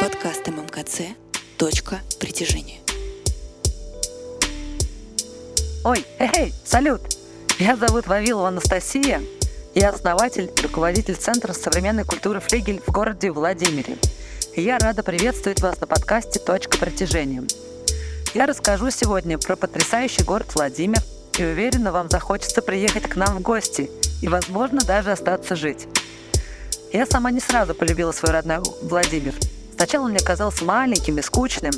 Подкаст ММКЦ «Точка притяжения». Ой, эй, салют! Меня зовут Вавилова Анастасия. Я основатель и руководитель Центра современной культуры «Флигель» в городе Владимире. Я рада приветствовать вас на подкасте «Точка притяжения». Я расскажу сегодня про потрясающий город Владимир и уверена, вам захочется приехать к нам в гости и, возможно, даже остаться жить. Я сама не сразу полюбила свой родной Владимир – Сначала он мне казался маленьким и скучным.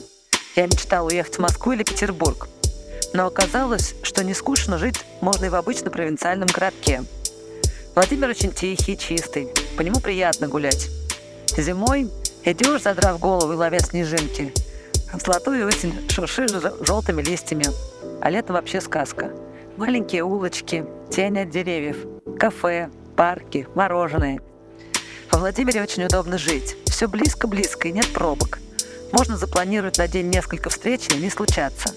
Я мечтала уехать в Москву или Петербург. Но оказалось, что не скучно жить можно и в обычном провинциальном городке. Владимир очень тихий, чистый. По нему приятно гулять. Зимой идешь, задрав голову и ловя снежинки. В золотую осень шуршишь желтыми листьями. А летом вообще сказка. Маленькие улочки, тени от деревьев, кафе, парки, мороженое – во Владимире очень удобно жить. Все близко-близко и нет пробок. Можно запланировать на день несколько встреч и не случаться.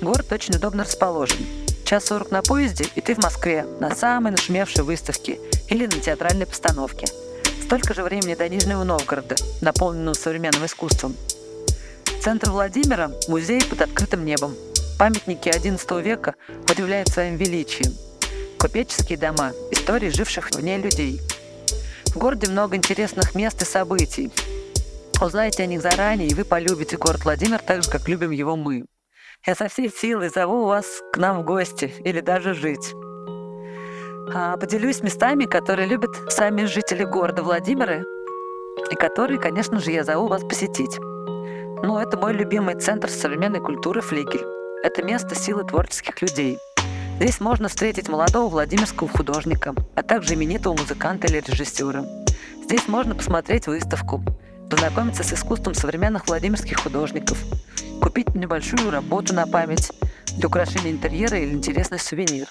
Город очень удобно расположен. Час сорок на поезде, и ты в Москве, на самой нашумевшей выставке или на театральной постановке. Столько же времени до Нижнего Новгорода, наполненного современным искусством. Центр Владимира – музей под открытым небом. Памятники XI века удивляют своим величием. Купеческие дома – истории живших в ней людей – в городе много интересных мест и событий. Узнаете о них заранее, и вы полюбите город Владимир так же, как любим его мы. Я со всей силой зову вас к нам в гости или даже жить. А, поделюсь местами, которые любят сами жители города Владимира и которые, конечно же, я зову вас посетить. Ну, это мой любимый центр современной культуры «Флигель». Это место силы творческих людей – Здесь можно встретить молодого владимирского художника, а также именитого музыканта или режиссера. Здесь можно посмотреть выставку, познакомиться с искусством современных владимирских художников, купить небольшую работу на память для украшения интерьера или интересный сувенир.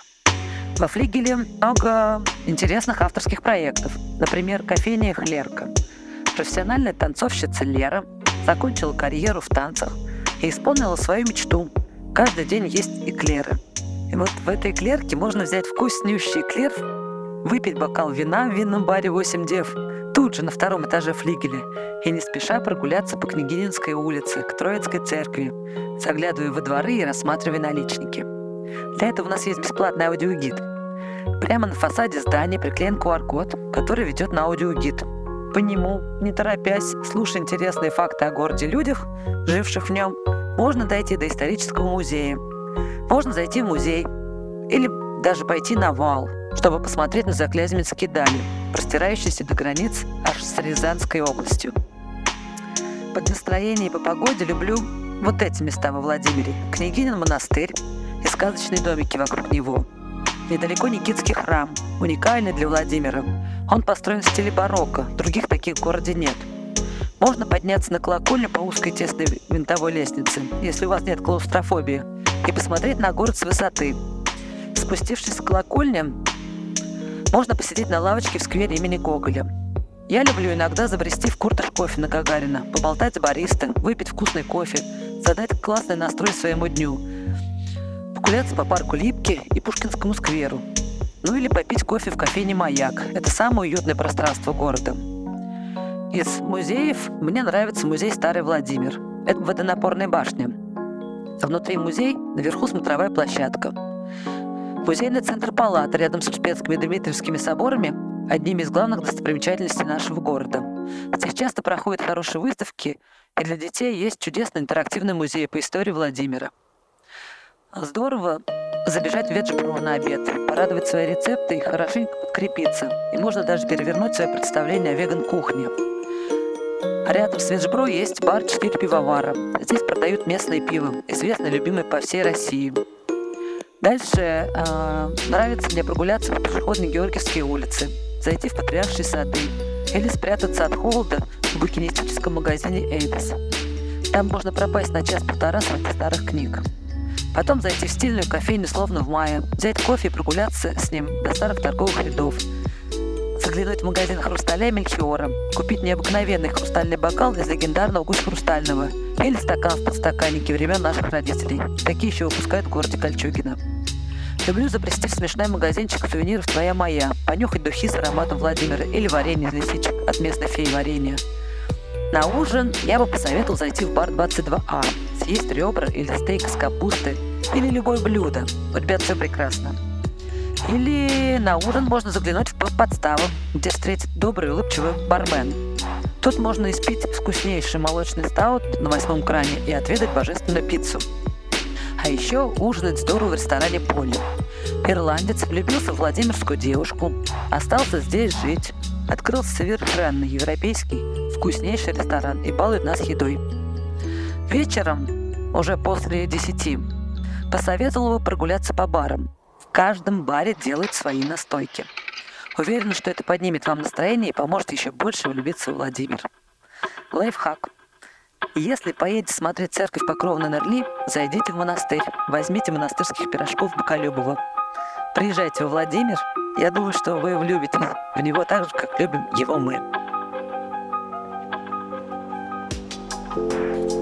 Во флигеле много интересных авторских проектов. Например, кофейня «Хлерка». Профессиональная танцовщица Лера закончила карьеру в танцах и исполнила свою мечту. Каждый день есть эклеры – и вот в этой клерке можно взять вкуснющий эклер, выпить бокал вина в винном баре 8 дев, тут же на втором этаже флигеля, и не спеша прогуляться по Княгининской улице к Троицкой церкви, заглядывая во дворы и рассматривая наличники. Для этого у нас есть бесплатный аудиогид. Прямо на фасаде здания приклеен QR-код, который ведет на аудиогид. По нему, не торопясь, слушая интересные факты о городе людях, живших в нем, можно дойти до исторического музея, можно зайти в музей или даже пойти на вал, чтобы посмотреть на Заклязьминские дали, простирающиеся до границ аж с Рязанской областью. Под настроение и по погоде люблю вот эти места во Владимире. Княгинин монастырь и сказочные домики вокруг него. Недалеко Никитский храм, уникальный для Владимира. Он построен в стиле барокко, других таких в городе нет. Можно подняться на колокольню по узкой тесной винтовой лестнице, если у вас нет клаустрофобии – и посмотреть на город с высоты. Спустившись с колокольни, можно посидеть на лавочке в сквере имени Гоголя. Я люблю иногда забрести в курташ кофе на Гагарина, поболтать с баристой, выпить вкусный кофе, задать классный настрой своему дню, погуляться по парку Липки и Пушкинскому скверу. Ну или попить кофе в кофейне «Маяк». Это самое уютное пространство города. Из музеев мне нравится музей Старый Владимир. Это водонапорная башня. Внутри музей, наверху смотровая площадка. Музейный центр Палата рядом с Успенскими и Дмитриевскими соборами – одними из главных достопримечательностей нашего города. Здесь часто проходят хорошие выставки, и для детей есть чудесный интерактивный музей по истории Владимира. Здорово забежать в Веджбро на обед, порадовать свои рецепты и хорошенько подкрепиться. И можно даже перевернуть свое представление о веган-кухне. Рядом с Венжбро есть бар «Четыре пивовара». Здесь продают местное пиво, известное любимое по всей России. Дальше э, нравится мне прогуляться по пешеходной Георгиевской улице, зайти в Патриаршие сады или спрятаться от холода в букинистическом магазине «Эйдес». Там можно пропасть на час-полтора среди старых книг. Потом зайти в стильную кофейню словно в мае, взять кофе и прогуляться с ним до старых торговых рядов. Заглянуть в магазин хрусталя Мельхиора, купить необыкновенный хрустальный бокал из легендарного гусь хрустального или стакан в подстаканнике времен наших родителей. Такие еще выпускают в городе Кольчугино. Люблю забрести в смешной магазинчик сувениров «Твоя моя», понюхать духи с ароматом Владимира или варенье из лисичек от местной феи варенья. На ужин я бы посоветовал зайти в бар 22А, съесть ребра или стейк с капусты, или любое блюдо. У ребят все прекрасно. Или на ужин можно заглянуть в подставу, где встретит добрый улыбчивый бармен. Тут можно испить вкуснейший молочный стаут на восьмом кране и отведать божественную пиццу. А еще ужинать здорово в ресторане «Поле». Ирландец влюбился в владимирскую девушку, остался здесь жить, открыл совершенно европейский, вкуснейший ресторан и балует нас едой. Вечером, уже после десяти, посоветовал бы прогуляться по барам. В каждом баре делают свои настойки. Уверен, что это поднимет вам настроение и поможет еще больше влюбиться в Владимир. Лайфхак. Если поедете смотреть церковь Покрова на Нерли, зайдите в монастырь, возьмите монастырских пирожков Боколюбова. Приезжайте во Владимир, я думаю, что вы влюбитесь в него так же, как любим его мы. thank you